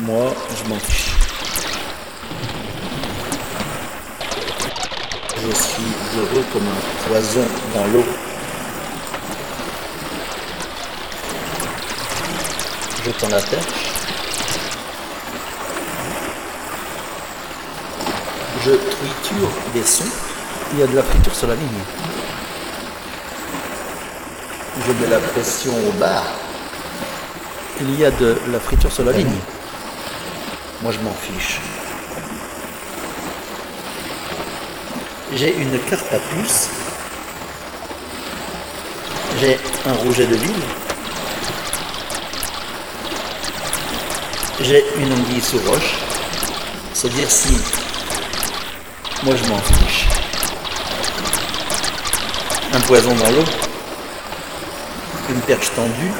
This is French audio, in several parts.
Moi, je m'en fiche. Je suis heureux comme un poison dans l'eau. Je tends la perche. Je triture des sons. Il y a de la friture sur la ligne. Je mets la pression au bar. Il y a de la friture sur la ligne. Moi, je m'en fiche. J'ai une carte à puce. J'ai un rouget de ville. J'ai une anguille sous roche. C'est dire si moi je m'en fiche. Un poison dans l'eau. Une perche tendue.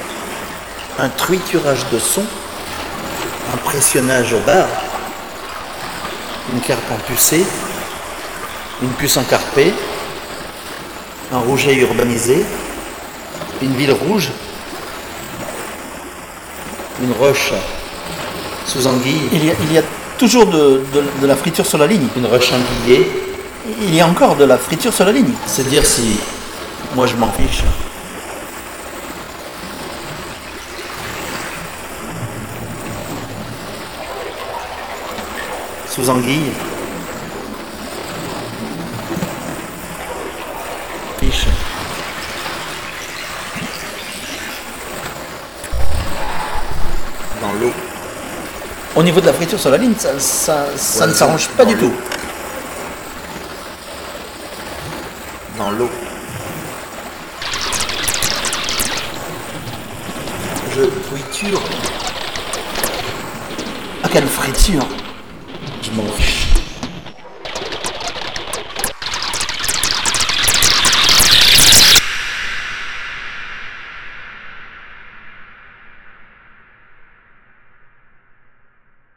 Un triturage de son. Un pressionnage au bar. Une carte empucée. Une puce encarpée. Un rouget urbanisé. Une ville rouge. Une roche sous anguille. Il y a, il y a toujours de, de- de la friture sur la ligne. Une roche anguillée. Il y a encore de la friture sur la ligne. C'est dire si moi je m'en fiche. Sous anguille. Fiche. Dans l'eau. Au niveau de la friture sur la ligne, ça, ça- ça ne s'arrange pas du tout. Dans l'eau. Je triture Ah, quelle friture motion.